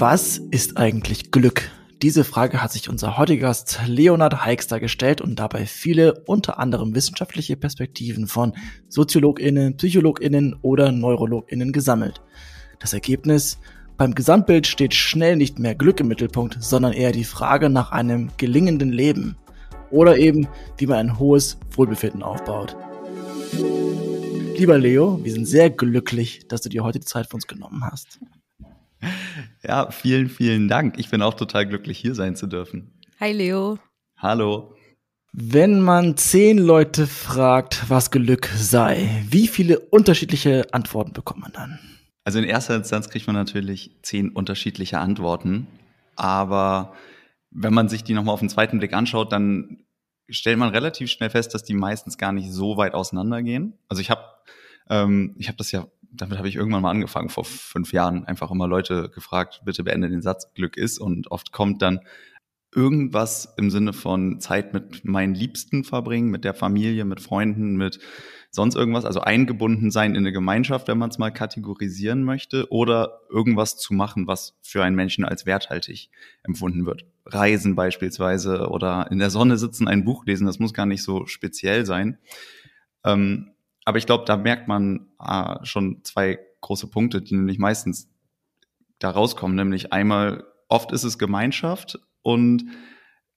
Was ist eigentlich Glück? Diese Frage hat sich unser heutiger Gast Leonard Heixter gestellt und dabei viele, unter anderem wissenschaftliche Perspektiven von SoziologInnen, PsychologInnen oder NeurologInnen gesammelt. Das Ergebnis? Beim Gesamtbild steht schnell nicht mehr Glück im Mittelpunkt, sondern eher die Frage nach einem gelingenden Leben. Oder eben, wie man ein hohes Wohlbefinden aufbaut. Lieber Leo, wir sind sehr glücklich, dass du dir heute die Zeit für uns genommen hast. Ja, vielen, vielen Dank. Ich bin auch total glücklich, hier sein zu dürfen. Hi, Leo. Hallo. Wenn man zehn Leute fragt, was Glück sei, wie viele unterschiedliche Antworten bekommt man dann? Also in erster Instanz kriegt man natürlich zehn unterschiedliche Antworten. Aber wenn man sich die nochmal auf den zweiten Blick anschaut, dann stellt man relativ schnell fest, dass die meistens gar nicht so weit auseinandergehen. Also ich habe ähm, ich habe das ja damit habe ich irgendwann mal angefangen vor fünf Jahren, einfach immer Leute gefragt, bitte beende den Satz, Glück ist. Und oft kommt dann irgendwas im Sinne von Zeit mit meinen Liebsten verbringen, mit der Familie, mit Freunden, mit sonst irgendwas, also eingebunden sein in eine Gemeinschaft, wenn man es mal kategorisieren möchte, oder irgendwas zu machen, was für einen Menschen als werthaltig empfunden wird. Reisen beispielsweise oder in der Sonne sitzen, ein Buch lesen, das muss gar nicht so speziell sein. Ähm, aber ich glaube, da merkt man äh, schon zwei große Punkte, die nämlich meistens da rauskommen. Nämlich einmal, oft ist es Gemeinschaft und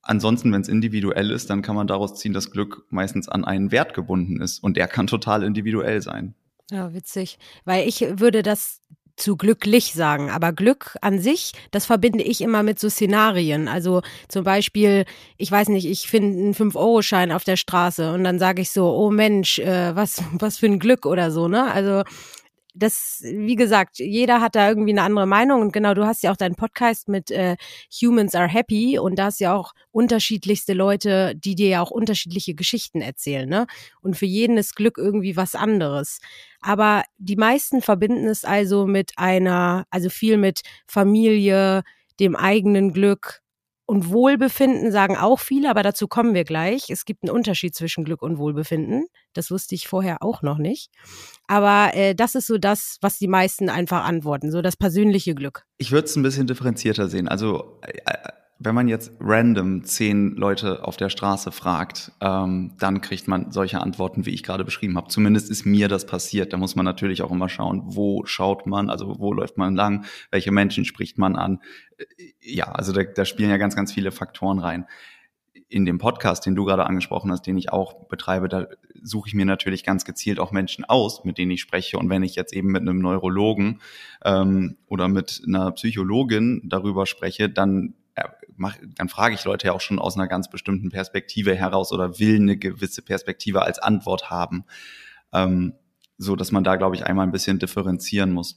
ansonsten, wenn es individuell ist, dann kann man daraus ziehen, dass Glück meistens an einen Wert gebunden ist und der kann total individuell sein. Ja, witzig. Weil ich würde das zu glücklich sagen. Aber Glück an sich, das verbinde ich immer mit so Szenarien. Also zum Beispiel, ich weiß nicht, ich finde einen 5-Euro-Schein auf der Straße und dann sage ich so, oh Mensch, äh, was, was für ein Glück oder so, ne? Also das, wie gesagt, jeder hat da irgendwie eine andere Meinung und genau, du hast ja auch deinen Podcast mit äh, Humans are Happy und da hast ja auch unterschiedlichste Leute, die dir ja auch unterschiedliche Geschichten erzählen, ne? Und für jeden ist Glück irgendwie was anderes. Aber die meisten verbinden es also mit einer, also viel mit Familie, dem eigenen Glück, und Wohlbefinden sagen auch viele, aber dazu kommen wir gleich. Es gibt einen Unterschied zwischen Glück und Wohlbefinden. Das wusste ich vorher auch noch nicht. Aber äh, das ist so das, was die meisten einfach antworten, so das persönliche Glück. Ich würde es ein bisschen differenzierter sehen. Also äh, äh wenn man jetzt random zehn Leute auf der Straße fragt, ähm, dann kriegt man solche Antworten, wie ich gerade beschrieben habe. Zumindest ist mir das passiert. Da muss man natürlich auch immer schauen, wo schaut man, also wo läuft man lang, welche Menschen spricht man an. Äh, ja, also da, da spielen ja ganz, ganz viele Faktoren rein. In dem Podcast, den du gerade angesprochen hast, den ich auch betreibe, da suche ich mir natürlich ganz gezielt auch Menschen aus, mit denen ich spreche. Und wenn ich jetzt eben mit einem Neurologen ähm, oder mit einer Psychologin darüber spreche, dann mach, dann frage ich Leute ja auch schon aus einer ganz bestimmten Perspektive heraus oder will eine gewisse Perspektive als Antwort haben. Ähm, so dass man da, glaube ich, einmal ein bisschen differenzieren muss.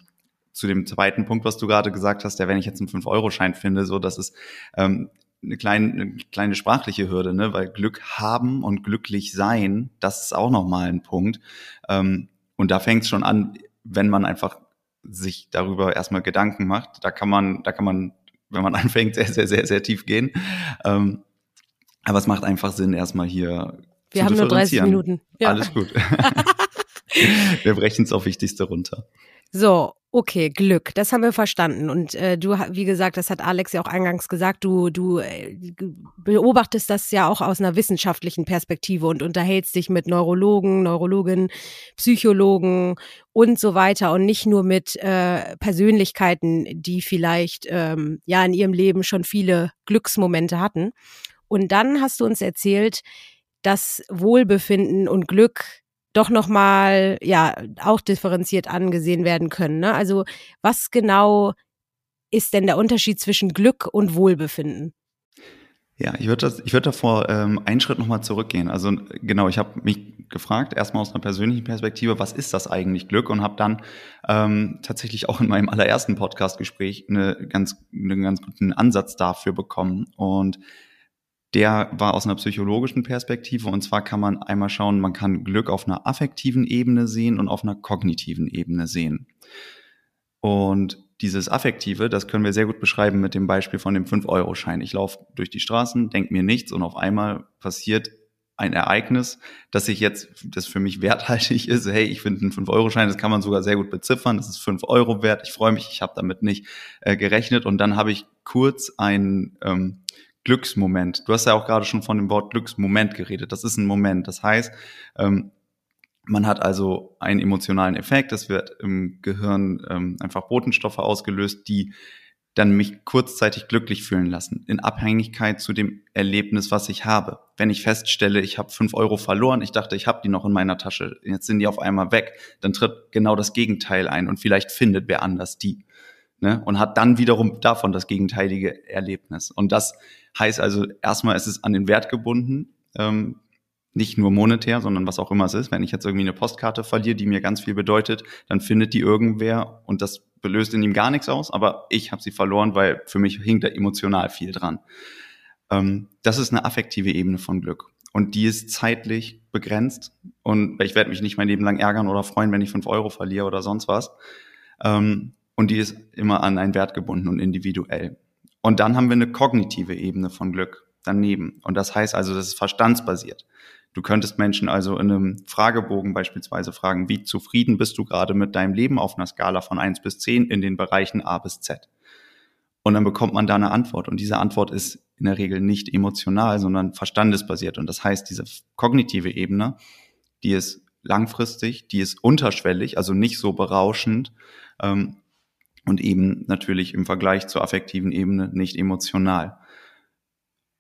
Zu dem zweiten Punkt, was du gerade gesagt hast, der, wenn ich jetzt einen 5-Euro-Schein finde, so, das ist ähm, eine kleine, eine kleine sprachliche Hürde, ne? weil Glück haben und glücklich sein, das ist auch nochmal ein Punkt. Ähm, und da fängt es schon an, wenn man einfach sich darüber erstmal Gedanken macht. Da kann man, da kann man wenn man anfängt, sehr, sehr, sehr, sehr tief gehen. Ähm, aber es macht einfach Sinn, erstmal hier. Wir haben nur 30 Minuten. Ja. Alles gut. wir brechen es auf Wichtigste runter. So, okay, Glück, das haben wir verstanden. Und äh, du, wie gesagt, das hat Alex ja auch eingangs gesagt, du, du äh, beobachtest das ja auch aus einer wissenschaftlichen Perspektive und unterhältst dich mit Neurologen, Neurologinnen, Psychologen und so weiter und nicht nur mit äh, Persönlichkeiten, die vielleicht ähm, ja in ihrem Leben schon viele Glücksmomente hatten. Und dann hast du uns erzählt, dass Wohlbefinden und Glück doch nochmal, ja, auch differenziert angesehen werden können. Ne? Also was genau ist denn der Unterschied zwischen Glück und Wohlbefinden? Ja, ich würde ich würde davor ähm, einen Schritt nochmal zurückgehen. Also genau, ich habe mich gefragt, erstmal aus einer persönlichen Perspektive, was ist das eigentlich Glück? Und habe dann ähm, tatsächlich auch in meinem allerersten Podcast-Gespräch eine ganz, einen ganz guten Ansatz dafür bekommen. Und der war aus einer psychologischen Perspektive. Und zwar kann man einmal schauen, man kann Glück auf einer affektiven Ebene sehen und auf einer kognitiven Ebene sehen. Und dieses Affektive, das können wir sehr gut beschreiben mit dem Beispiel von dem 5-Euro-Schein. Ich laufe durch die Straßen, denke mir nichts und auf einmal passiert ein Ereignis, dass ich jetzt, das für mich werthaltig ist, hey, ich finde einen 5-Euro-Schein, das kann man sogar sehr gut beziffern, das ist 5 Euro wert, ich freue mich, ich habe damit nicht äh, gerechnet und dann habe ich kurz einen ähm, Glücksmoment. Du hast ja auch gerade schon von dem Wort Glücksmoment geredet, das ist ein Moment, das heißt, ähm, man hat also einen emotionalen Effekt, es wird im Gehirn ähm, einfach Botenstoffe ausgelöst, die dann mich kurzzeitig glücklich fühlen lassen, in Abhängigkeit zu dem Erlebnis, was ich habe. Wenn ich feststelle, ich habe fünf Euro verloren, ich dachte, ich habe die noch in meiner Tasche, jetzt sind die auf einmal weg, dann tritt genau das Gegenteil ein und vielleicht findet wer anders die. Ne? Und hat dann wiederum davon das gegenteilige Erlebnis. Und das heißt also, erstmal ist es an den Wert gebunden, ähm, nicht nur monetär, sondern was auch immer es ist. Wenn ich jetzt irgendwie eine Postkarte verliere, die mir ganz viel bedeutet, dann findet die irgendwer und das löst in ihm gar nichts aus, aber ich habe sie verloren, weil für mich hinkt da emotional viel dran. Ähm, das ist eine affektive Ebene von Glück. Und die ist zeitlich begrenzt. Und ich werde mich nicht mein Leben lang ärgern oder freuen, wenn ich fünf Euro verliere oder sonst was. Ähm, und die ist immer an einen Wert gebunden und individuell. Und dann haben wir eine kognitive Ebene von Glück daneben. Und das heißt also, das ist verstandsbasiert. Du könntest Menschen also in einem Fragebogen beispielsweise fragen, wie zufrieden bist du gerade mit deinem Leben auf einer Skala von eins bis zehn in den Bereichen A bis Z? Und dann bekommt man da eine Antwort. Und diese Antwort ist in der Regel nicht emotional, sondern verstandesbasiert. Und das heißt, diese kognitive Ebene, die ist langfristig, die ist unterschwellig, also nicht so berauschend ähm, und eben natürlich im Vergleich zur affektiven Ebene nicht emotional.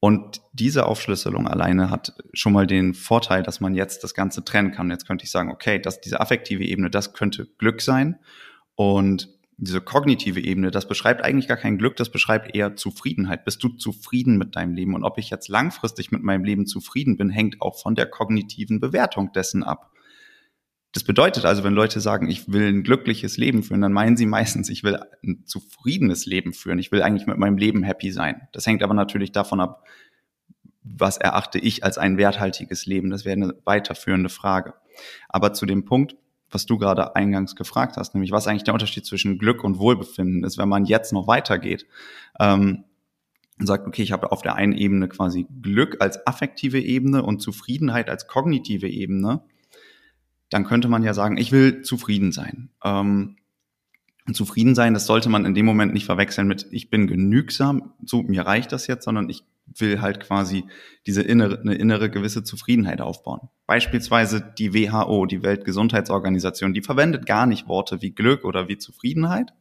Und diese Aufschlüsselung alleine hat schon mal den Vorteil, dass man jetzt das Ganze trennen kann. Jetzt könnte ich sagen, okay, dass diese affektive Ebene, das könnte Glück sein. Und diese kognitive Ebene, das beschreibt eigentlich gar kein Glück, das beschreibt eher Zufriedenheit. Bist du zufrieden mit deinem Leben? Und ob ich jetzt langfristig mit meinem Leben zufrieden bin, hängt auch von der kognitiven Bewertung dessen ab. Das bedeutet also, wenn Leute sagen, ich will ein glückliches Leben führen, dann meinen sie meistens, ich will ein zufriedenes Leben führen. Ich will eigentlich mit meinem Leben happy sein. Das hängt aber natürlich davon ab, was erachte ich als ein werthaltiges Leben. Das wäre eine weiterführende Frage. Aber zu dem Punkt, was du gerade eingangs gefragt hast, nämlich was eigentlich der Unterschied zwischen Glück und Wohlbefinden ist, wenn man jetzt noch weitergeht ähm, und sagt, okay, ich habe auf der einen Ebene quasi Glück als affektive Ebene und Zufriedenheit als kognitive Ebene dann könnte man ja sagen, ich will zufrieden sein. Ähm, zufrieden sein, das sollte man in dem Moment nicht verwechseln mit, ich bin genügsam, so mir reicht das jetzt, sondern ich will halt quasi diese innere, eine innere gewisse Zufriedenheit aufbauen. Beispielsweise die WHO, die Weltgesundheitsorganisation, die verwendet gar nicht Worte wie Glück oder wie Zufriedenheit,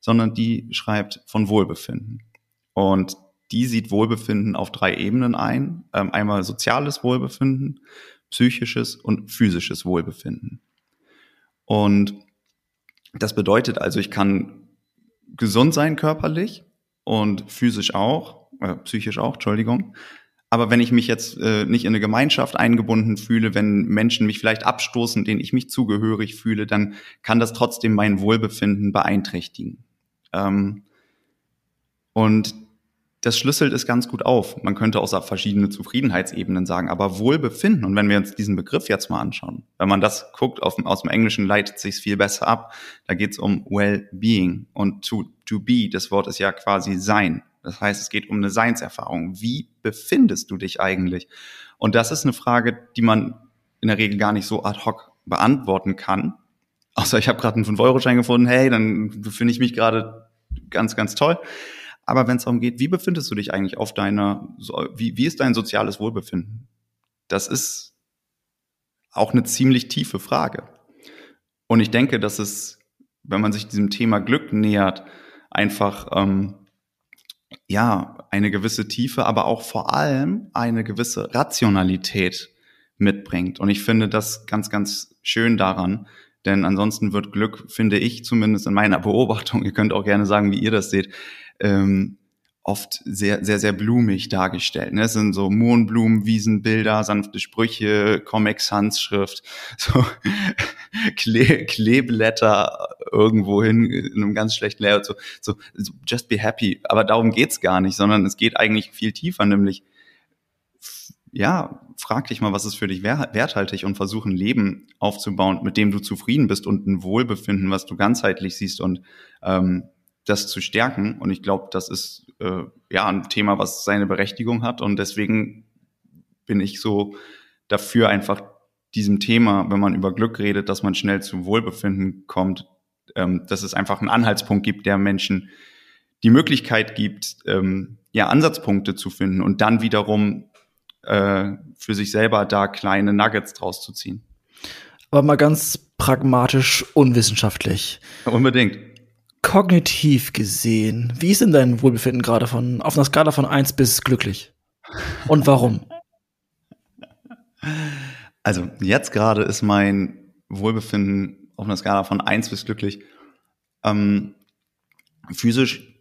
sondern die schreibt von Wohlbefinden. Und die sieht Wohlbefinden auf drei Ebenen ein. Ähm, einmal soziales Wohlbefinden, psychisches und physisches Wohlbefinden. Und das bedeutet also, ich kann gesund sein körperlich und physisch auch, äh, psychisch auch, Entschuldigung. Aber wenn ich mich jetzt äh, nicht in eine Gemeinschaft eingebunden fühle, wenn Menschen mich vielleicht abstoßen, denen ich mich zugehörig fühle, dann kann das trotzdem mein Wohlbefinden beeinträchtigen. Ähm, und das schlüsselt es ganz gut auf. Man könnte auch verschiedene Zufriedenheitsebenen sagen, aber Wohlbefinden, und wenn wir uns diesen Begriff jetzt mal anschauen, wenn man das guckt, auf, aus dem Englischen leitet sich viel besser ab. Da geht es um Well-Being und to, to be, das Wort ist ja quasi sein. Das heißt, es geht um eine Seinserfahrung. Wie befindest du dich eigentlich? Und das ist eine Frage, die man in der Regel gar nicht so ad hoc beantworten kann. Außer ich habe gerade einen 5-Euro-Schein gefunden, hey, dann befinde ich mich gerade ganz, ganz toll. Aber wenn es darum geht, wie befindest du dich eigentlich auf deiner, wie, wie ist dein soziales Wohlbefinden? Das ist auch eine ziemlich tiefe Frage. Und ich denke, dass es, wenn man sich diesem Thema Glück nähert, einfach ähm, ja eine gewisse Tiefe, aber auch vor allem eine gewisse Rationalität mitbringt. Und ich finde das ganz, ganz schön daran, denn ansonsten wird Glück, finde ich zumindest in meiner Beobachtung, ihr könnt auch gerne sagen, wie ihr das seht, ähm, oft sehr, sehr, sehr blumig dargestellt. Ne? Es sind so Mohnblumen, Wiesenbilder, sanfte Sprüche, Comic Sans Schrift, so Kle Kleeblätter irgendwo hin in einem ganz schlechten Layout, so, so just be happy. Aber darum geht's gar nicht, sondern es geht eigentlich viel tiefer, nämlich ja, frag dich mal, was ist für dich werthaltig und versuch ein Leben aufzubauen, mit dem du zufrieden bist und ein Wohlbefinden, was du ganzheitlich siehst und ähm, das zu stärken. Und ich glaube, das ist äh, ja ein Thema, was seine Berechtigung hat. Und deswegen bin ich so dafür einfach diesem Thema, wenn man über Glück redet, dass man schnell zum Wohlbefinden kommt, ähm, dass es einfach einen Anhaltspunkt gibt, der Menschen die Möglichkeit gibt, ähm, ja, Ansatzpunkte zu finden und dann wiederum äh, für sich selber da kleine Nuggets draus zu ziehen. Aber mal ganz pragmatisch unwissenschaftlich. Unbedingt. Kognitiv gesehen, wie ist denn dein Wohlbefinden gerade von auf einer Skala von eins bis glücklich? Und warum? Also jetzt gerade ist mein Wohlbefinden auf einer Skala von eins bis glücklich. Ähm, physisch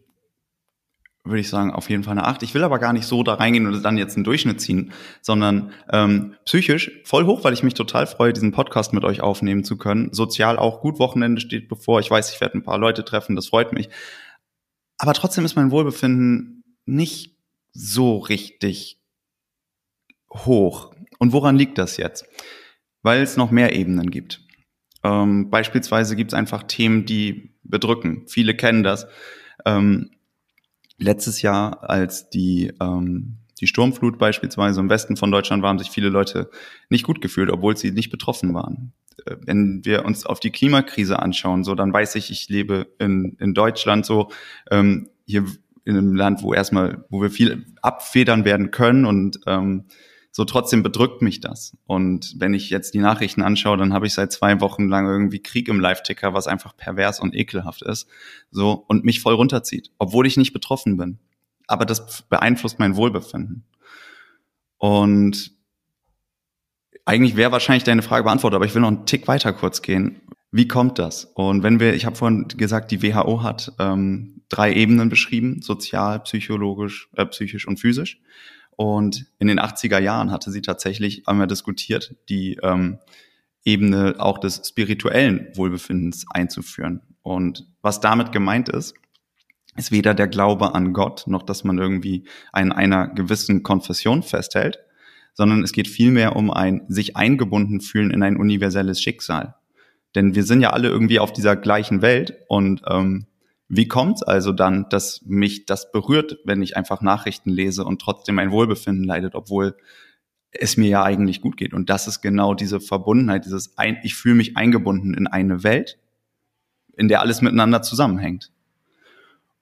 würde ich sagen, auf jeden Fall eine 8. Ich will aber gar nicht so da reingehen und dann jetzt einen Durchschnitt ziehen, sondern ähm, psychisch voll hoch, weil ich mich total freue, diesen Podcast mit euch aufnehmen zu können. Sozial auch gut, Wochenende steht bevor. Ich weiß, ich werde ein paar Leute treffen, das freut mich. Aber trotzdem ist mein Wohlbefinden nicht so richtig hoch. Und woran liegt das jetzt? Weil es noch mehr Ebenen gibt. Ähm, beispielsweise gibt es einfach Themen, die bedrücken. Viele kennen das. Ähm, letztes Jahr, als die, ähm, die Sturmflut beispielsweise im Westen von Deutschland war, haben sich viele Leute nicht gut gefühlt, obwohl sie nicht betroffen waren. Äh, wenn wir uns auf die Klimakrise anschauen, so dann weiß ich, ich lebe in, in Deutschland so, ähm, hier in einem Land, wo erstmal, wo wir viel abfedern werden können und ähm, so trotzdem bedrückt mich das. Und wenn ich jetzt die Nachrichten anschaue, dann habe ich seit zwei Wochen lang irgendwie Krieg im Live-Ticker, was einfach pervers und ekelhaft ist, so und mich voll runterzieht, obwohl ich nicht betroffen bin. Aber das beeinflusst mein Wohlbefinden. Und eigentlich wäre wahrscheinlich deine Frage beantwortet, aber ich will noch einen Tick weiter kurz gehen. Wie kommt das? Und wenn wir, ich habe vorhin gesagt, die WHO hat ähm, drei Ebenen beschrieben: sozial, psychologisch, äh, psychisch und physisch. Und in den 80er Jahren hatte sie tatsächlich einmal diskutiert, die ähm, Ebene auch des spirituellen Wohlbefindens einzuführen. Und was damit gemeint ist, ist weder der Glaube an Gott, noch dass man irgendwie an einer gewissen Konfession festhält, sondern es geht vielmehr um ein sich eingebunden fühlen in ein universelles Schicksal. Denn wir sind ja alle irgendwie auf dieser gleichen Welt und ähm, wie kommt es also dann, dass mich das berührt, wenn ich einfach Nachrichten lese und trotzdem mein Wohlbefinden leidet, obwohl es mir ja eigentlich gut geht? Und das ist genau diese Verbundenheit, dieses ein, ich fühle mich eingebunden in eine Welt, in der alles miteinander zusammenhängt.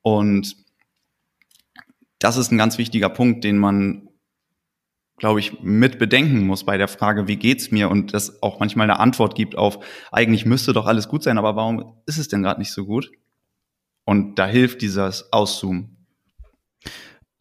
Und das ist ein ganz wichtiger Punkt, den man, glaube ich, mit bedenken muss bei der Frage, wie geht's mir? Und das auch manchmal eine Antwort gibt auf, eigentlich müsste doch alles gut sein, aber warum ist es denn gerade nicht so gut? Und da hilft dieses Auszoomen.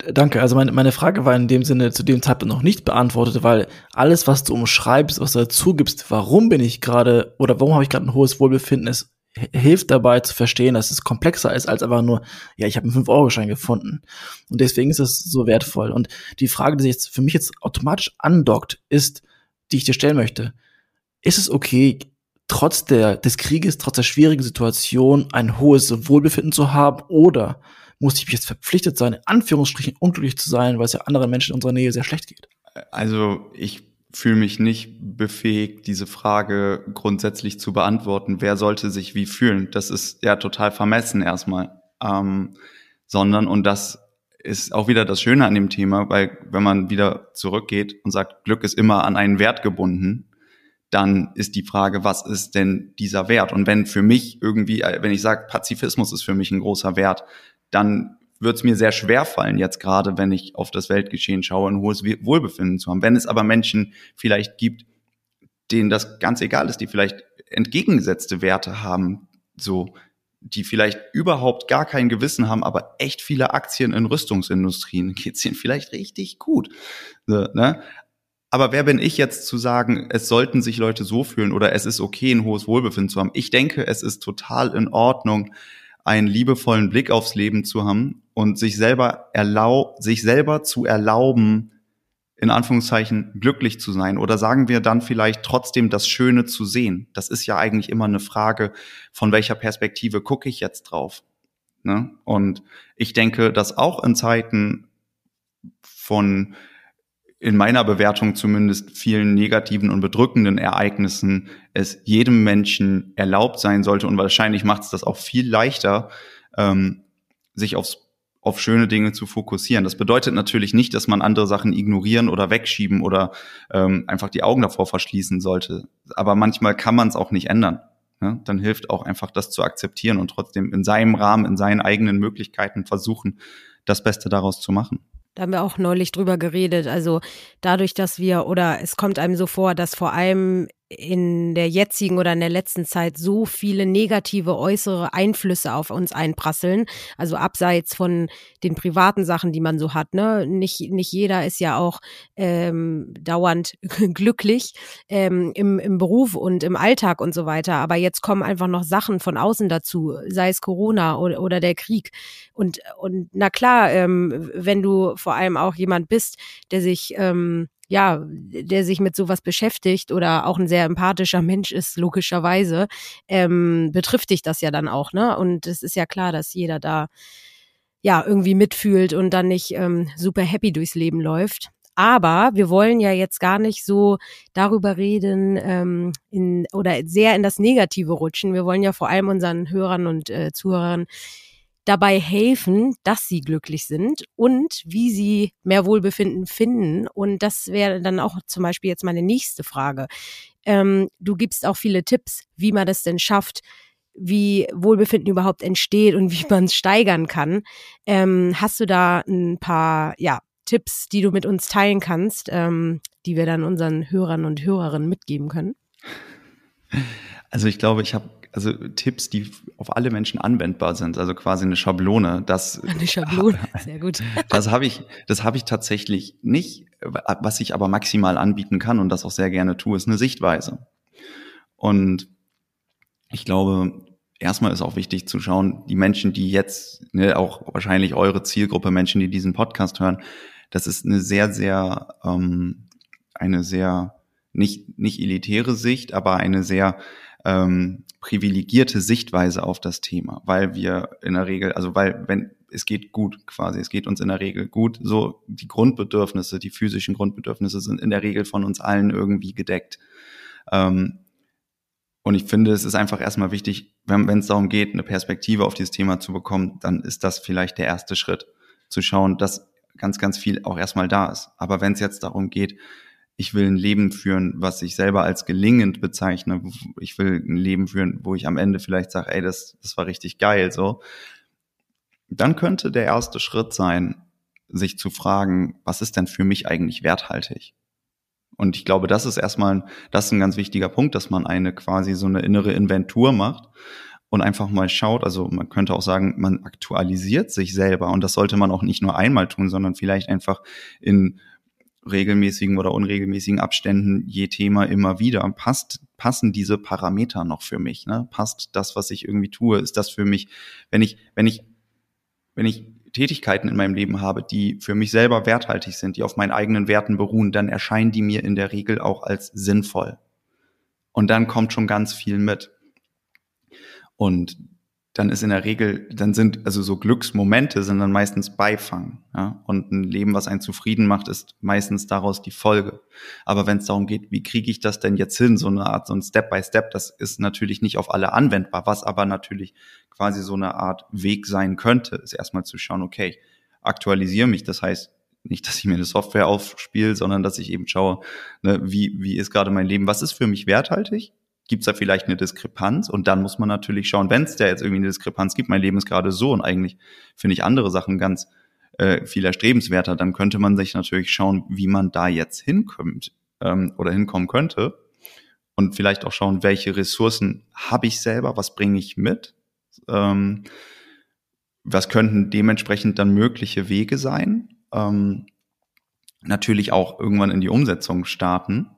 Danke. Also meine, meine Frage war in dem Sinne zu dem Zeitpunkt noch nicht beantwortet, weil alles, was du umschreibst, was du dazu gibst, warum bin ich gerade oder warum habe ich gerade ein hohes Wohlbefinden, ist, hilft dabei zu verstehen, dass es komplexer ist als einfach nur, ja, ich habe einen 5-Euro-Schein gefunden. Und deswegen ist es so wertvoll. Und die Frage, die sich jetzt für mich jetzt automatisch andockt, ist, die ich dir stellen möchte. Ist es okay, trotz der, des Krieges, trotz der schwierigen Situation ein hohes Wohlbefinden zu haben oder muss ich jetzt verpflichtet sein, in Anführungsstrichen unglücklich zu sein, weil es ja anderen Menschen in unserer Nähe sehr schlecht geht? Also ich fühle mich nicht befähigt, diese Frage grundsätzlich zu beantworten. Wer sollte sich wie fühlen? Das ist ja total vermessen erstmal. Ähm, sondern, und das ist auch wieder das Schöne an dem Thema, weil wenn man wieder zurückgeht und sagt, Glück ist immer an einen Wert gebunden, dann ist die Frage, was ist denn dieser Wert? Und wenn für mich irgendwie, äh, wenn ich sage, Pazifismus ist für mich ein großer Wert, dann wird es mir sehr schwer fallen, jetzt gerade, wenn ich auf das Weltgeschehen schaue, ein hohes Wohlbefinden zu haben. Wenn es aber Menschen vielleicht gibt, denen das ganz egal ist, die vielleicht entgegengesetzte Werte haben, so, die vielleicht überhaupt gar kein Gewissen haben, aber echt viele Aktien in Rüstungsindustrien, geht's ihnen vielleicht richtig gut. So, ne? Aber wer bin ich jetzt zu sagen, es sollten sich Leute so fühlen oder es ist okay, ein hohes Wohlbefinden zu haben? Ich denke, es ist total in Ordnung, einen liebevollen Blick aufs Leben zu haben und sich selber erlaub, sich selber zu erlauben, in Anführungszeichen glücklich zu sein oder sagen wir dann vielleicht trotzdem das Schöne zu sehen. Das ist ja eigentlich immer eine Frage, von welcher Perspektive gucke ich jetzt drauf. Ne? Und ich denke, dass auch in Zeiten von in meiner Bewertung zumindest vielen negativen und bedrückenden Ereignissen es jedem Menschen erlaubt sein sollte und wahrscheinlich macht es das auch viel leichter, ähm, sich aufs auf schöne Dinge zu fokussieren. Das bedeutet natürlich nicht, dass man andere Sachen ignorieren oder wegschieben oder ähm, einfach die Augen davor verschließen sollte. Aber manchmal kann man es auch nicht ändern. Ja? Dann hilft auch einfach, das zu akzeptieren und trotzdem in seinem Rahmen, in seinen eigenen Möglichkeiten versuchen, das Beste daraus zu machen. Da haben wir auch neulich drüber geredet. Also dadurch, dass wir, oder es kommt einem so vor, dass vor allem in der jetzigen oder in der letzten Zeit so viele negative äußere Einflüsse auf uns einprasseln. Also abseits von den privaten Sachen, die man so hat. Ne? Nicht, nicht jeder ist ja auch ähm, dauernd glücklich ähm, im, im Beruf und im Alltag und so weiter. Aber jetzt kommen einfach noch Sachen von außen dazu, sei es Corona oder, oder der Krieg. Und, und na klar, ähm, wenn du vor allem auch jemand bist, der sich ähm, ja, der sich mit sowas beschäftigt oder auch ein sehr empathischer Mensch ist, logischerweise, ähm, betrifft dich das ja dann auch, ne? Und es ist ja klar, dass jeder da ja irgendwie mitfühlt und dann nicht ähm, super happy durchs Leben läuft. Aber wir wollen ja jetzt gar nicht so darüber reden ähm, in, oder sehr in das Negative rutschen. Wir wollen ja vor allem unseren Hörern und äh, Zuhörern dabei helfen, dass sie glücklich sind und wie sie mehr Wohlbefinden finden. Und das wäre dann auch zum Beispiel jetzt meine nächste Frage. Ähm, du gibst auch viele Tipps, wie man das denn schafft, wie Wohlbefinden überhaupt entsteht und wie man es steigern kann. Ähm, hast du da ein paar ja, Tipps, die du mit uns teilen kannst, ähm, die wir dann unseren Hörern und Hörerinnen mitgeben können? Also ich glaube, ich habe also Tipps, die auf alle Menschen anwendbar sind, also quasi eine Schablone. Das, eine Schablone, sehr gut. Das habe ich, das habe ich tatsächlich nicht. Was ich aber maximal anbieten kann und das auch sehr gerne tue, ist eine Sichtweise. Und ich glaube, erstmal ist auch wichtig zu schauen, die Menschen, die jetzt, ne, auch wahrscheinlich eure Zielgruppe, Menschen, die diesen Podcast hören, das ist eine sehr, sehr, ähm, eine sehr nicht, nicht elitäre Sicht, aber eine sehr ähm, privilegierte Sichtweise auf das Thema, weil wir in der Regel, also weil wenn es geht gut quasi, es geht uns in der Regel gut, so die Grundbedürfnisse, die physischen Grundbedürfnisse sind in der Regel von uns allen irgendwie gedeckt. Ähm, und ich finde, es ist einfach erstmal wichtig, wenn es darum geht, eine Perspektive auf dieses Thema zu bekommen, dann ist das vielleicht der erste Schritt, zu schauen, dass ganz, ganz viel auch erstmal da ist. Aber wenn es jetzt darum geht, ich will ein Leben führen, was ich selber als gelingend bezeichne. Ich will ein Leben führen, wo ich am Ende vielleicht sage, ey, das, das war richtig geil, so. Dann könnte der erste Schritt sein, sich zu fragen, was ist denn für mich eigentlich werthaltig? Und ich glaube, das ist erstmal, das ist ein ganz wichtiger Punkt, dass man eine quasi so eine innere Inventur macht und einfach mal schaut. Also man könnte auch sagen, man aktualisiert sich selber und das sollte man auch nicht nur einmal tun, sondern vielleicht einfach in regelmäßigen oder unregelmäßigen Abständen je Thema immer wieder. Passt, passen diese Parameter noch für mich? Ne? Passt das, was ich irgendwie tue? Ist das für mich, wenn ich, wenn ich, wenn ich Tätigkeiten in meinem Leben habe, die für mich selber werthaltig sind, die auf meinen eigenen Werten beruhen, dann erscheinen die mir in der Regel auch als sinnvoll. Und dann kommt schon ganz viel mit. Und dann ist in der Regel, dann sind also so Glücksmomente sind dann meistens Beifang. Ja? Und ein Leben, was einen zufrieden macht, ist meistens daraus die Folge. Aber wenn es darum geht, wie kriege ich das denn jetzt hin, so eine Art, so ein Step by Step, das ist natürlich nicht auf alle anwendbar. Was aber natürlich quasi so eine Art Weg sein könnte, ist erstmal zu schauen, okay, ich aktualisiere mich. Das heißt, nicht, dass ich mir eine Software aufspiele, sondern dass ich eben schaue, ne, wie, wie ist gerade mein Leben, was ist für mich werthaltig gibt es da vielleicht eine Diskrepanz? Und dann muss man natürlich schauen, wenn es da jetzt irgendwie eine Diskrepanz gibt, mein Leben ist gerade so und eigentlich finde ich andere Sachen ganz äh, viel erstrebenswerter, dann könnte man sich natürlich schauen, wie man da jetzt hinkommt ähm, oder hinkommen könnte. Und vielleicht auch schauen, welche Ressourcen habe ich selber, was bringe ich mit, ähm, was könnten dementsprechend dann mögliche Wege sein. Ähm, natürlich auch irgendwann in die Umsetzung starten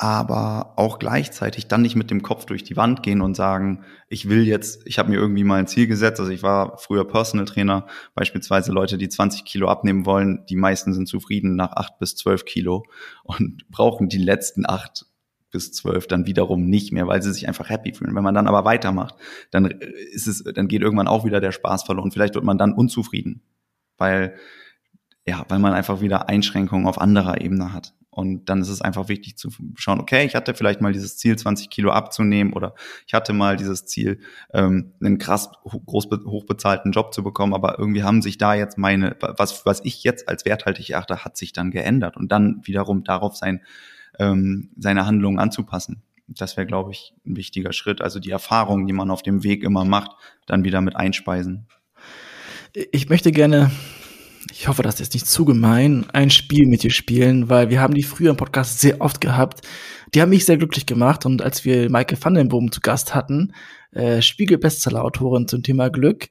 aber auch gleichzeitig dann nicht mit dem Kopf durch die Wand gehen und sagen, ich will jetzt, ich habe mir irgendwie mal ein Ziel gesetzt, also ich war früher Personal Trainer, beispielsweise Leute, die 20 Kilo abnehmen wollen, die meisten sind zufrieden nach acht bis zwölf Kilo und brauchen die letzten acht bis zwölf dann wiederum nicht mehr, weil sie sich einfach happy fühlen. Wenn man dann aber weitermacht, dann ist es, dann geht irgendwann auch wieder der Spaß verloren. Vielleicht wird man dann unzufrieden, weil ja, weil man einfach wieder Einschränkungen auf anderer Ebene hat. Und dann ist es einfach wichtig zu schauen, okay, ich hatte vielleicht mal dieses Ziel, 20 Kilo abzunehmen oder ich hatte mal dieses Ziel, ähm, einen krass groß hochbezahlten Job zu bekommen, aber irgendwie haben sich da jetzt meine, was, was ich jetzt als werthaltig erachte, hat sich dann geändert und dann wiederum darauf sein, ähm, seine Handlungen anzupassen. Das wäre, glaube ich, ein wichtiger Schritt. Also die Erfahrungen, die man auf dem Weg immer macht, dann wieder mit einspeisen. Ich möchte gerne ich hoffe, das ist nicht zu gemein, ein Spiel mit dir spielen, weil wir haben die früher im Podcast sehr oft gehabt. Die haben mich sehr glücklich gemacht und als wir Maike van den Boom zu Gast hatten, äh, Spiegel-Bestseller-Autorin zum Thema Glück,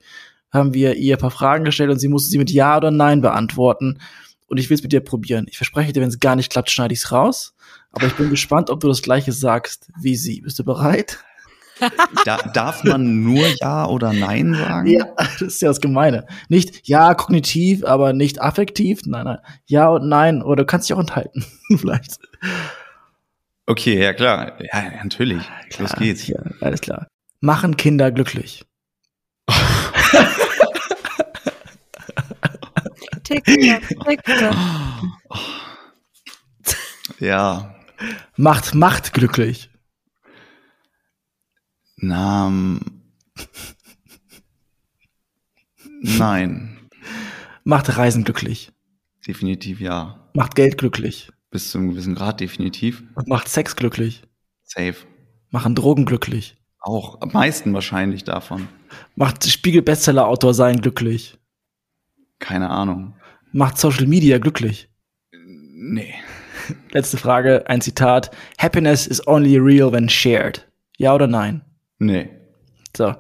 haben wir ihr ein paar Fragen gestellt und sie musste sie mit Ja oder Nein beantworten. Und ich will es mit dir probieren. Ich verspreche dir, wenn es gar nicht klappt, schneide ich es raus. Aber ich bin gespannt, ob du das gleiche sagst wie sie. Bist du bereit? Da, darf man nur Ja oder Nein sagen? Ja, das ist ja das Gemeine. Nicht Ja kognitiv, aber nicht affektiv. Nein, nein. Ja und Nein. Oder du kannst dich auch enthalten. Vielleicht. Okay, ja klar. Ja, natürlich. Klar, Los geht's. Ja, alles klar. Machen Kinder glücklich. TikTok, TikTok. Ja. Macht Macht glücklich. Na, nein. Macht Reisen glücklich. Definitiv ja. Macht Geld glücklich. Bis zu einem gewissen Grad definitiv. Macht Sex glücklich. Safe. Machen Drogen glücklich. Auch am meisten wahrscheinlich davon. Macht Spiegel-Bestseller-Autor sein glücklich. Keine Ahnung. Macht Social Media glücklich. Nee. Letzte Frage, ein Zitat. Happiness is only real when shared. Ja oder nein? Nee. So,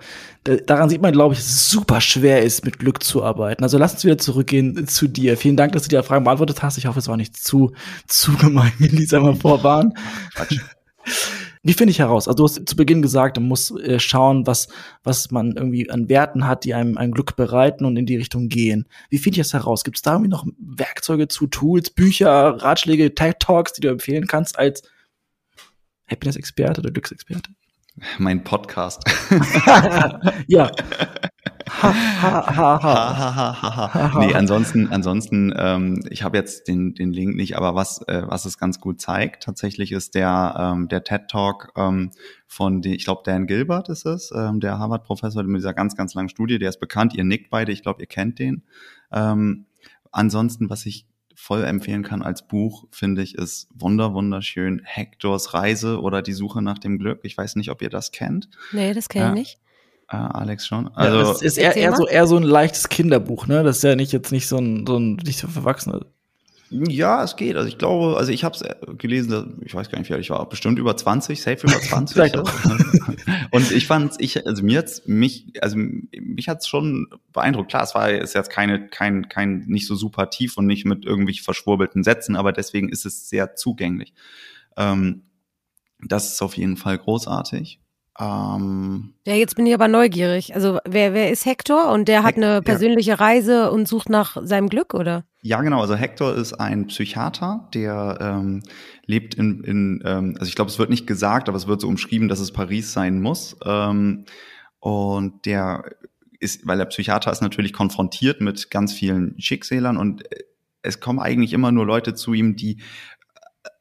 daran sieht man, glaube ich, dass es super schwer ist, mit Glück zu arbeiten. Also lass uns wieder zurückgehen zu dir. Vielen Dank, dass du die Fragen beantwortet hast. Ich hoffe, es war nicht zu, zu gemein, wie Lisa mal vorwarnen. Wie finde ich heraus? Also du hast zu Beginn gesagt, man muss äh, schauen, was, was man irgendwie an Werten hat, die einem ein Glück bereiten und in die Richtung gehen. Wie finde ich das heraus? Gibt es da irgendwie noch Werkzeuge zu, Tools, Bücher, Ratschläge, TED Talks, die du empfehlen kannst als Happiness-Experte oder Glücksexperte? Mein Podcast. ja. Ha, ha, ha, ha. Nee, ansonsten, ansonsten, ähm, ich habe jetzt den, den Link nicht, aber was, äh, was es ganz gut zeigt, tatsächlich ist der, ähm, der TED Talk ähm, von, die, ich glaube, Dan Gilbert ist es, ähm, der Harvard-Professor mit dieser ganz, ganz langen Studie, der ist bekannt, ihr nickt beide, ich glaube, ihr kennt den. Ähm, ansonsten, was ich voll empfehlen kann als Buch, finde ich, ist wunder, wunderschön Hectors Reise oder die Suche nach dem Glück. Ich weiß nicht, ob ihr das kennt. Nee, das kenne ich ja. nicht. Ah, Alex schon. Also ja, das ist eher, eher so eher so ein leichtes Kinderbuch, ne? Das ist ja nicht jetzt nicht so ein so ein nicht so verwachsenes. Ja, es geht. Also ich glaube, also ich habe es äh, gelesen, ich weiß gar nicht, wie alt ich war, bestimmt über 20, safe über 20. und ich fand ich, also mir hat's mich, also mich hat's schon beeindruckt. Klar, es war ist jetzt keine, kein, kein nicht so super tief und nicht mit irgendwie verschwurbelten Sätzen, aber deswegen ist es sehr zugänglich. Ähm, das ist auf jeden Fall großartig. Ähm, ja, jetzt bin ich aber neugierig. Also wer, wer ist Hector und der hat eine persönliche. Reise und sucht nach seinem Glück, oder? Ja, genau. Also Hector ist ein Psychiater, der ähm, lebt in, in ähm, also ich glaube, es wird nicht gesagt, aber es wird so umschrieben, dass es Paris sein muss. Ähm, und der ist, weil der Psychiater ist natürlich konfrontiert mit ganz vielen Schicksälern und es kommen eigentlich immer nur Leute zu ihm, die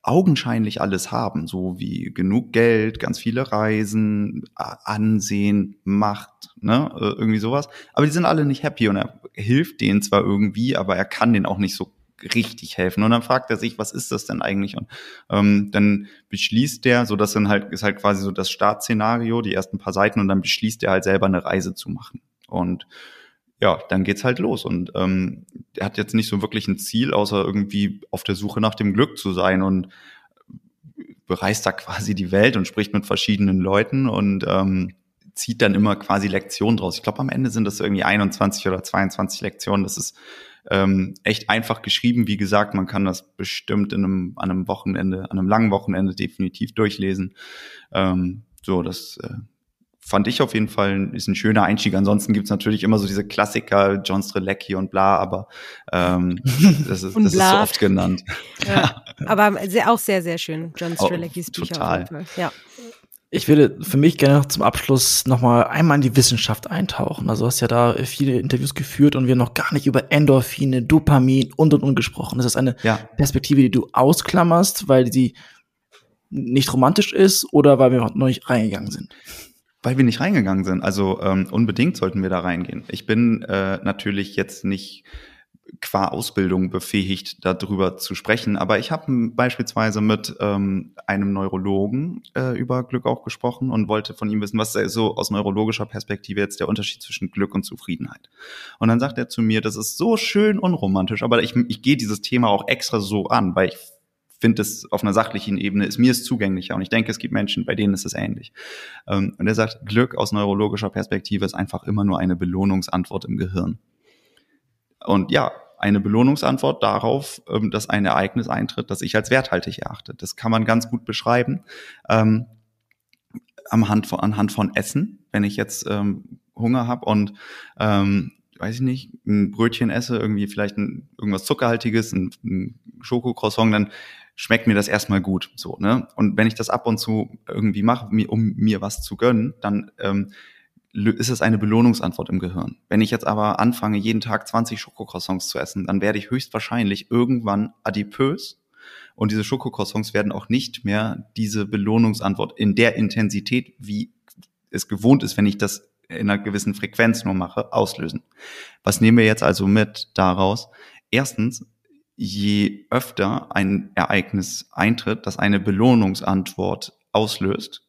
augenscheinlich alles haben, so wie genug Geld, ganz viele Reisen, Ansehen, Macht, ne, äh, irgendwie sowas. Aber die sind alle nicht happy und er hilft denen zwar irgendwie, aber er kann denen auch nicht so richtig helfen. Und dann fragt er sich, was ist das denn eigentlich? Und ähm, dann beschließt er, so dass dann halt ist halt quasi so das Startszenario, die ersten paar Seiten, und dann beschließt er halt selber eine Reise zu machen. Und ja, dann geht's halt los. Und ähm, er hat jetzt nicht so wirklich ein Ziel, außer irgendwie auf der Suche nach dem Glück zu sein und bereist da quasi die Welt und spricht mit verschiedenen Leuten und ähm, zieht dann immer quasi Lektionen draus. Ich glaube, am Ende sind das irgendwie 21 oder 22 Lektionen. Das ist ähm, echt einfach geschrieben. Wie gesagt, man kann das bestimmt in einem, an einem Wochenende, an einem langen Wochenende definitiv durchlesen. Ähm, so, das äh, fand ich auf jeden Fall, ist ein schöner Einstieg. Ansonsten gibt's natürlich immer so diese Klassiker, John Strelecki und bla, aber ähm, das, ist, das ist so oft genannt. Ja, aber sehr, auch sehr, sehr schön, John Streleckis Bücher. Total. Ja. Ich würde für mich gerne noch zum Abschluss nochmal einmal in die Wissenschaft eintauchen. Also du hast ja da viele Interviews geführt und wir noch gar nicht über Endorphine, Dopamin und und und gesprochen. Das ist eine ja. Perspektive, die du ausklammerst, weil sie nicht romantisch ist oder weil wir noch nicht reingegangen sind? Weil wir nicht reingegangen sind. Also ähm, unbedingt sollten wir da reingehen. Ich bin äh, natürlich jetzt nicht qua Ausbildung befähigt, darüber zu sprechen. Aber ich habe beispielsweise mit ähm, einem Neurologen äh, über Glück auch gesprochen und wollte von ihm wissen, was so aus neurologischer Perspektive jetzt der Unterschied zwischen Glück und Zufriedenheit. Und dann sagt er zu mir, das ist so schön unromantisch, aber ich, ich gehe dieses Thema auch extra so an, weil ich finde es auf einer sachlichen Ebene, ist mir es zugänglicher und ich denke, es gibt Menschen, bei denen ist es ähnlich. Ähm, und er sagt, Glück aus neurologischer Perspektive ist einfach immer nur eine Belohnungsantwort im Gehirn. Und ja, eine Belohnungsantwort darauf, ähm, dass ein Ereignis eintritt, das ich als werthaltig erachte. Das kann man ganz gut beschreiben. Ähm, anhand von, anhand von Essen, wenn ich jetzt ähm, Hunger habe und ähm, weiß ich nicht, ein Brötchen esse, irgendwie vielleicht ein, irgendwas Zuckerhaltiges, ein, ein Schokocroissant, dann schmeckt mir das erstmal gut. So, ne? Und wenn ich das ab und zu irgendwie mache, um mir was zu gönnen, dann ähm, ist es eine Belohnungsantwort im Gehirn. Wenn ich jetzt aber anfange, jeden Tag 20 Schokocroissants zu essen, dann werde ich höchstwahrscheinlich irgendwann adipös und diese Schokocroissants werden auch nicht mehr diese Belohnungsantwort in der Intensität, wie es gewohnt ist, wenn ich das in einer gewissen Frequenz nur mache, auslösen. Was nehmen wir jetzt also mit daraus? Erstens, je öfter ein Ereignis eintritt, das eine Belohnungsantwort auslöst,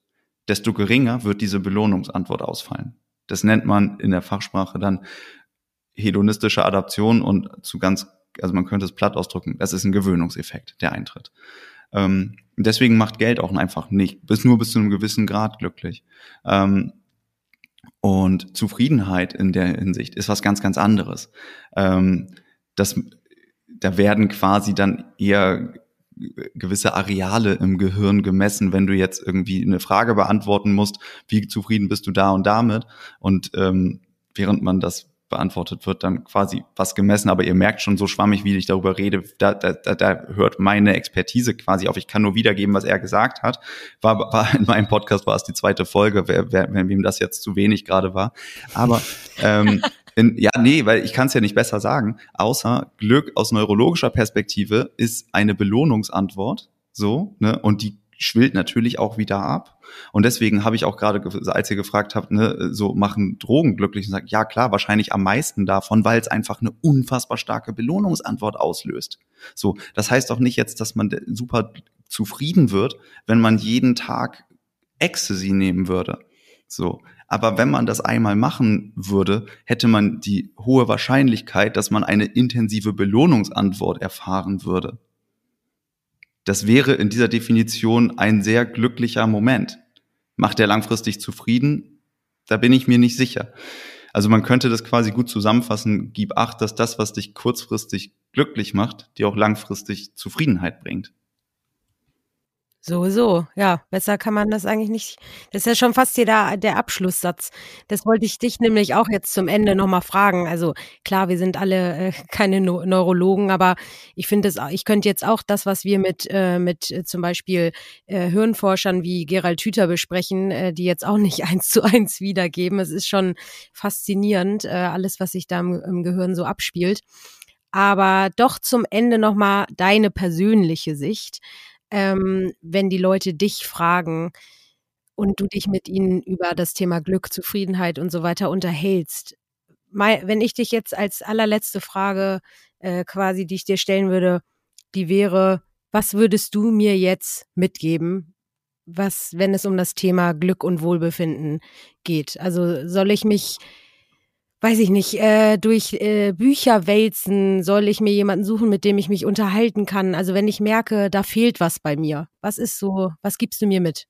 desto geringer wird diese Belohnungsantwort ausfallen. Das nennt man in der Fachsprache dann hedonistische Adaption und zu ganz, also man könnte es platt ausdrücken, das ist ein Gewöhnungseffekt, der eintritt. Ähm, deswegen macht Geld auch einfach nicht, bis nur bis zu einem gewissen Grad glücklich. Ähm, und Zufriedenheit in der Hinsicht ist was ganz, ganz anderes. Ähm, das, da werden quasi dann eher gewisse Areale im Gehirn gemessen, wenn du jetzt irgendwie eine Frage beantworten musst, wie zufrieden bist du da und damit? Und ähm, während man das beantwortet wird, dann quasi was gemessen, aber ihr merkt schon so schwammig, wie ich darüber rede, da, da, da hört meine Expertise quasi auf. Ich kann nur wiedergeben, was er gesagt hat. War, war in meinem Podcast war es die zweite Folge, wer, wer, wem das jetzt zu wenig gerade war. Aber ähm, in, ja, nee, weil ich kann es ja nicht besser sagen, außer Glück aus neurologischer Perspektive ist eine Belohnungsantwort, so, ne, und die schwillt natürlich auch wieder ab. Und deswegen habe ich auch gerade, als ihr gefragt habt, ne, so machen Drogen glücklich und sagt, ja klar, wahrscheinlich am meisten davon, weil es einfach eine unfassbar starke Belohnungsantwort auslöst. So, das heißt doch nicht jetzt, dass man super zufrieden wird, wenn man jeden Tag Ecstasy nehmen würde. So, aber wenn man das einmal machen würde, hätte man die hohe Wahrscheinlichkeit, dass man eine intensive Belohnungsantwort erfahren würde. Das wäre in dieser Definition ein sehr glücklicher Moment. Macht er langfristig zufrieden? Da bin ich mir nicht sicher. Also man könnte das quasi gut zusammenfassen, gib acht, dass das, was dich kurzfristig glücklich macht, dir auch langfristig Zufriedenheit bringt. So, so, ja, besser kann man das eigentlich nicht. Das ist ja schon fast hier der, Abschlusssatz. Das wollte ich dich nämlich auch jetzt zum Ende nochmal fragen. Also klar, wir sind alle äh, keine no Neurologen, aber ich finde es, ich könnte jetzt auch das, was wir mit, äh, mit äh, zum Beispiel äh, Hirnforschern wie Gerald Hüther besprechen, äh, die jetzt auch nicht eins zu eins wiedergeben. Es ist schon faszinierend, alles, was sich da im, im Gehirn so abspielt. Aber doch zum Ende nochmal deine persönliche Sicht ähm, wenn die Leute dich fragen und du dich mit ihnen über das Thema Glück, Zufriedenheit und so weiter unterhältst. Mal, wenn ich dich jetzt als allerletzte Frage äh, quasi, die ich dir stellen würde, die wäre, was würdest du mir jetzt mitgeben, was, wenn es um das Thema Glück und Wohlbefinden geht? Also soll ich mich weiß ich nicht, äh, durch äh, Bücher wälzen, soll ich mir jemanden suchen, mit dem ich mich unterhalten kann. Also wenn ich merke, da fehlt was bei mir. Was ist so, was gibst du mir mit?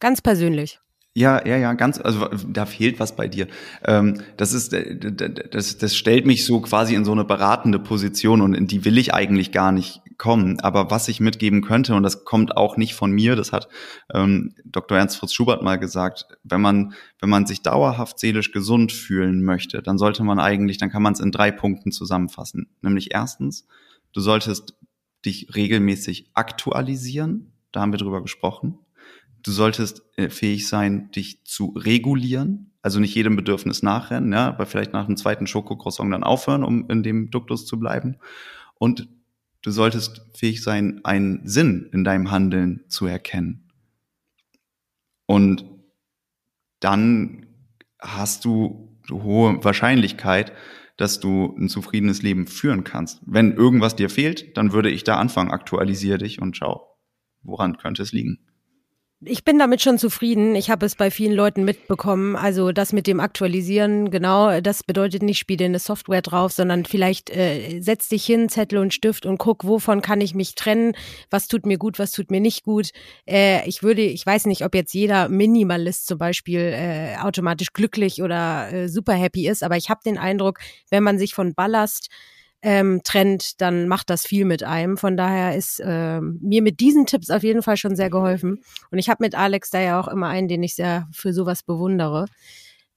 Ganz persönlich. Ja, ja, ja, ganz, also da fehlt was bei dir. Ähm, das ist, äh, das, das stellt mich so quasi in so eine beratende Position und in die will ich eigentlich gar nicht kommen. Aber was ich mitgeben könnte, und das kommt auch nicht von mir, das hat ähm, Dr. Ernst Fritz Schubert mal gesagt, wenn man, wenn man sich dauerhaft seelisch gesund fühlen möchte, dann sollte man eigentlich, dann kann man es in drei Punkten zusammenfassen. Nämlich erstens, du solltest dich regelmäßig aktualisieren, da haben wir drüber gesprochen. du solltest äh, fähig sein, dich zu regulieren, also nicht jedem Bedürfnis nachrennen, ja, aber vielleicht nach dem zweiten Schokocroissant dann aufhören, um in dem Duktus zu bleiben. Und du solltest fähig sein, einen Sinn in deinem Handeln zu erkennen. Und dann hast du hohe Wahrscheinlichkeit, dass du ein zufriedenes Leben führen kannst. Wenn irgendwas dir fehlt, dann würde ich da anfangen, aktualisiere dich und schau, woran könnte es liegen ich bin damit schon zufrieden. Ich habe es bei vielen Leuten mitbekommen. Also das mit dem Aktualisieren, genau, das bedeutet nicht, spiele eine Software drauf, sondern vielleicht äh, setz dich hin, Zettel und Stift und guck, wovon kann ich mich trennen, was tut mir gut, was tut mir nicht gut. Äh, ich würde, ich weiß nicht, ob jetzt jeder Minimalist zum Beispiel äh, automatisch glücklich oder äh, super happy ist, aber ich habe den Eindruck, wenn man sich von Ballast ähm, trennt, dann macht das viel mit einem. Von daher ist äh, mir mit diesen Tipps auf jeden Fall schon sehr geholfen. Und ich habe mit Alex da ja auch immer einen, den ich sehr für sowas bewundere,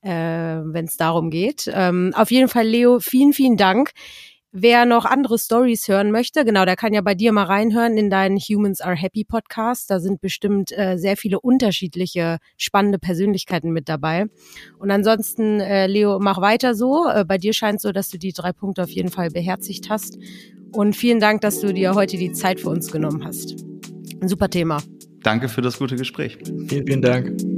äh, wenn es darum geht. Ähm, auf jeden Fall, Leo, vielen, vielen Dank. Wer noch andere Stories hören möchte, genau, der kann ja bei dir mal reinhören in deinen Humans Are Happy Podcast. Da sind bestimmt äh, sehr viele unterschiedliche spannende Persönlichkeiten mit dabei. Und ansonsten, äh, Leo, mach weiter so. Äh, bei dir scheint so, dass du die drei Punkte auf jeden Fall beherzigt hast. Und vielen Dank, dass du dir heute die Zeit für uns genommen hast. Ein super Thema. Danke für das gute Gespräch. Vielen, vielen Dank.